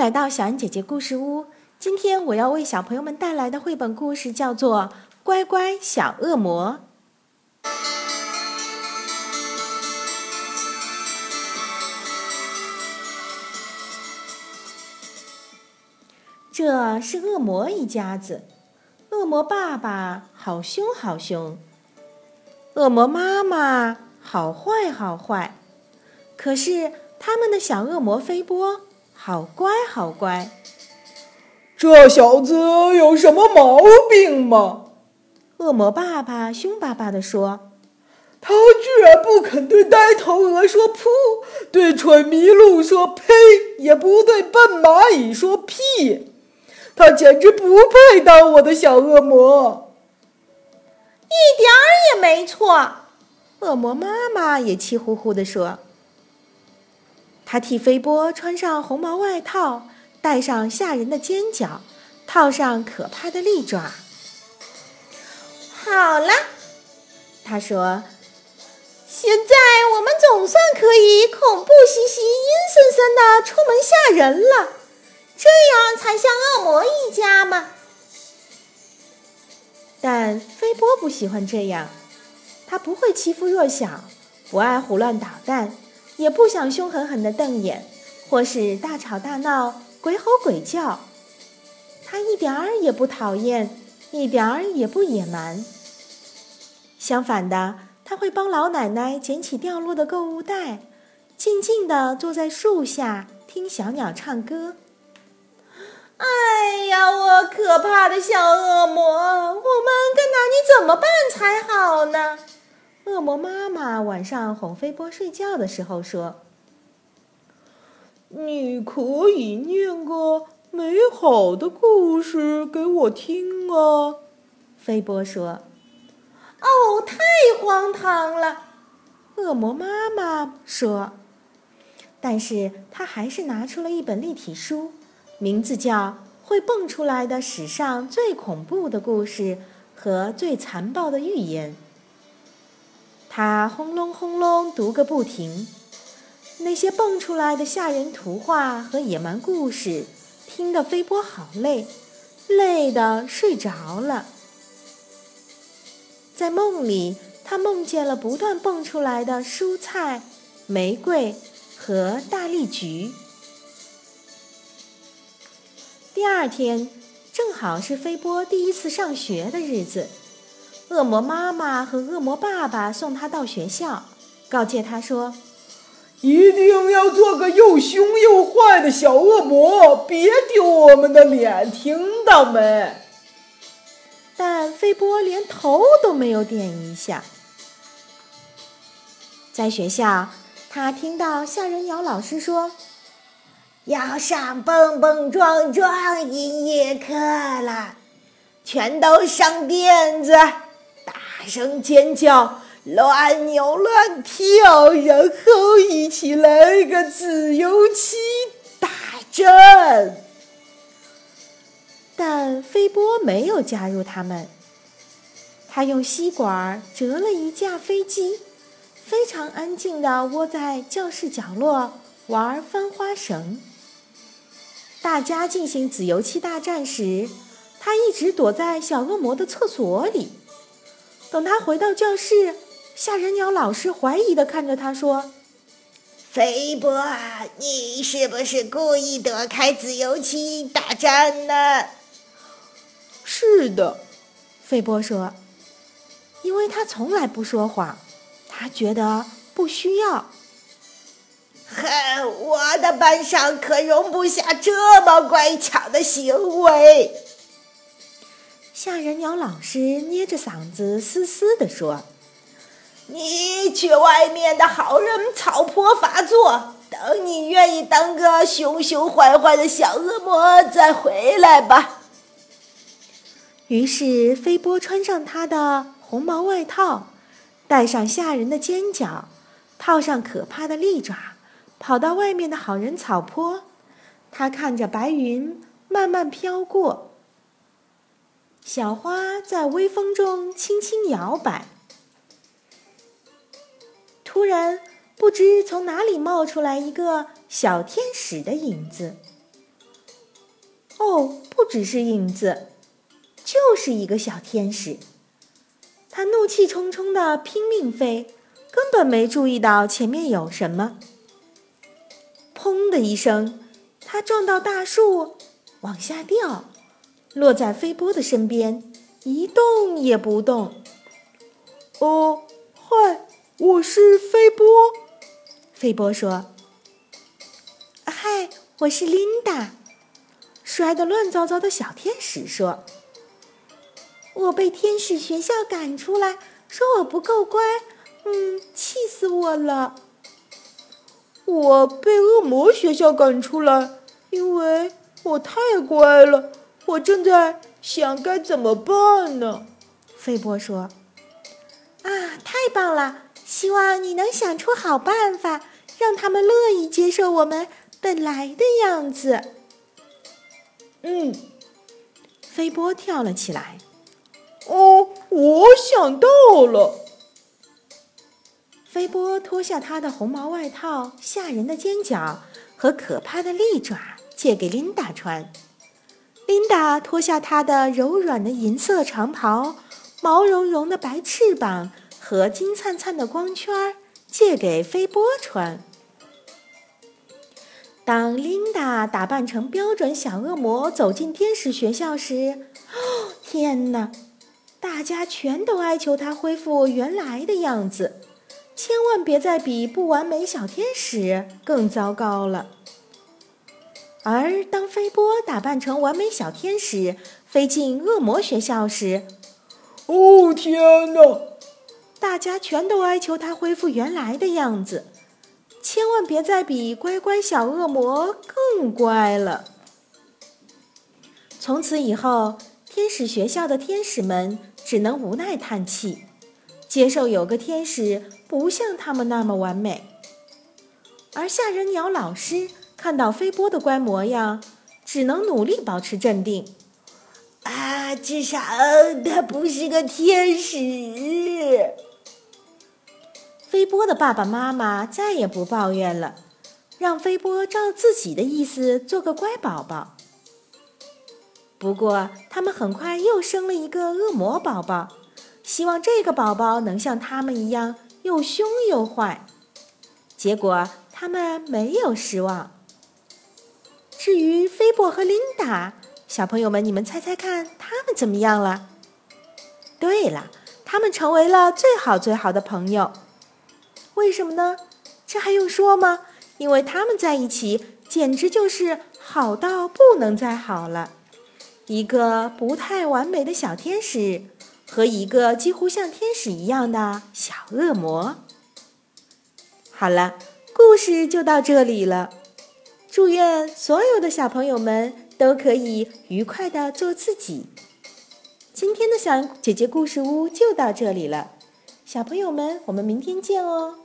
来到小恩姐姐故事屋。今天我要为小朋友们带来的绘本故事叫做《乖乖小恶魔》。这是恶魔一家子，恶魔爸爸好凶好凶，恶魔妈妈好坏好坏，可是他们的小恶魔飞波。好乖，好乖。这小子有什么毛病吗？恶魔爸爸凶巴巴地说：“他居然不肯对呆头鹅说‘噗’，对蠢麋鹿说‘呸’，也不对笨蚂蚁说‘屁’。他简直不配当我的小恶魔。”一点儿也没错。恶魔妈妈也气呼呼地说。他替飞波穿上红毛外套，戴上吓人的尖角，套上可怕的利爪。好了，他说：“现在我们总算可以恐怖兮兮、阴森森的出门吓人了，这样才像恶魔一家嘛。”但飞波不喜欢这样，他不会欺负弱小，不爱胡乱捣蛋。也不想凶狠狠的瞪眼，或是大吵大闹、鬼吼鬼叫。他一点儿也不讨厌，一点儿也不野蛮。相反的，他会帮老奶奶捡起掉落的购物袋，静静地坐在树下听小鸟唱歌。哎呀，我可怕的小恶魔，我们该拿你怎么办才好呢？恶魔妈妈晚上哄飞波睡觉的时候说：“你可以念个美好的故事给我听啊。”飞波说：“哦，太荒唐了。”恶魔妈妈说：“但是他还是拿出了一本立体书，名字叫《会蹦出来的史上最恐怖的故事和最残暴的预言》。”他轰隆轰隆读个不停，那些蹦出来的吓人图画和野蛮故事，听得飞波好累，累得睡着了。在梦里，他梦见了不断蹦出来的蔬菜、玫瑰和大丽菊。第二天，正好是飞波第一次上学的日子。恶魔妈妈和恶魔爸爸送他到学校，告诫他说：“一定要做个又凶又坏的小恶魔，别丢我们的脸，听到没？”但飞波连头都没有点一下。在学校，他听到吓人鸟老师说：“要上蹦蹦撞撞音乐课了，全都上垫子。”大声尖叫，乱扭乱跳，然后一起来个自由骑大战。但飞波没有加入他们，他用吸管折了一架飞机，非常安静地窝在教室角落玩翻花绳。大家进行自由气大战时，他一直躲在小恶魔的厕所里。等他回到教室，吓人鸟老师怀疑的看着他说：“肥波，你是不是故意躲开自由棋大战呢？”“是的。”飞波说，“因为他从来不说谎，他觉得不需要。”“哼，我的班上可容不下这么乖巧的行为。”吓人鸟老师捏着嗓子嘶嘶地说：“你去外面的好人草坡发作，等你愿意当个凶凶坏坏的小恶魔再回来吧。”于是飞波穿上他的红毛外套，戴上吓人的尖角，套上可怕的利爪，跑到外面的好人草坡。他看着白云慢慢飘过。小花在微风中轻轻摇摆。突然，不知从哪里冒出来一个小天使的影子。哦，不只是影子，就是一个小天使。他怒气冲冲地拼命飞，根本没注意到前面有什么。砰的一声，他撞到大树，往下掉，落在飞波的身边，一动也不动。哦，嗨，我是飞波。飞波说：“嗨，我是琳达。”摔得乱糟糟的小天使说：“我被天使学校赶出来，说我不够乖，嗯，气死我了。我被恶魔学校赶出来，因为我太乖了。我正在想该怎么办呢。”飞波说：“啊，太棒了！希望你能想出好办法，让他们乐意接受我们本来的样子。”嗯，飞波跳了起来。哦，我想到了。飞波脱下他的红毛外套，吓人的尖角和可怕的利爪借给琳达穿。琳达脱下她的柔软的银色长袍，毛茸茸的白翅膀和金灿灿的光圈借给飞波穿。当琳达打扮成标准小恶魔走进天使学校时，哦，天哪！大家全都哀求她恢复原来的样子，千万别再比不完美小天使更糟糕了。而当飞波打扮成完美小天使飞进恶魔学校时，哦，天哪！大家全都哀求他恢复原来的样子。千万别再比乖乖小恶魔更乖了。从此以后，天使学校的天使们只能无奈叹气，接受有个天使不像他们那么完美。而吓人鸟老师看到飞波的乖模样，只能努力保持镇定。啊，至少他不是个天使。飞波的爸爸妈妈再也不抱怨了，让飞波照自己的意思做个乖宝宝。不过，他们很快又生了一个恶魔宝宝，希望这个宝宝能像他们一样又凶又坏。结果，他们没有失望。至于菲波和琳达，小朋友们，你们猜猜看，他们怎么样了？对了，他们成为了最好最好的朋友。为什么呢？这还用说吗？因为他们在一起简直就是好到不能再好了。一个不太完美的小天使和一个几乎像天使一样的小恶魔。好了，故事就到这里了。祝愿所有的小朋友们都可以愉快的做自己。今天的小姐姐故事屋就到这里了，小朋友们，我们明天见哦。